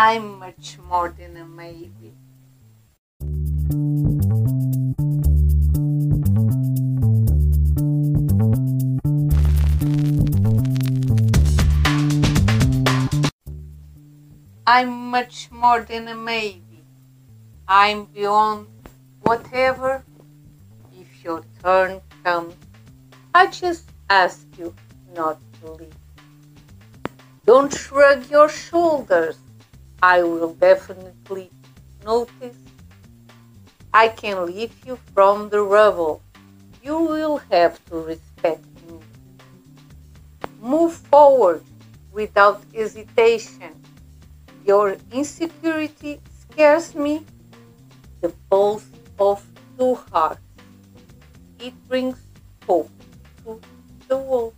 I'm much more than a maybe. I'm much more than a maybe. I'm beyond whatever. If your turn comes, I just ask you not to leave. Don't shrug your shoulders. I will definitely notice. I can lift you from the rubble. You will have to respect me. Move forward without hesitation. Your insecurity scares me. The pulse of two hearts. It brings hope to the world.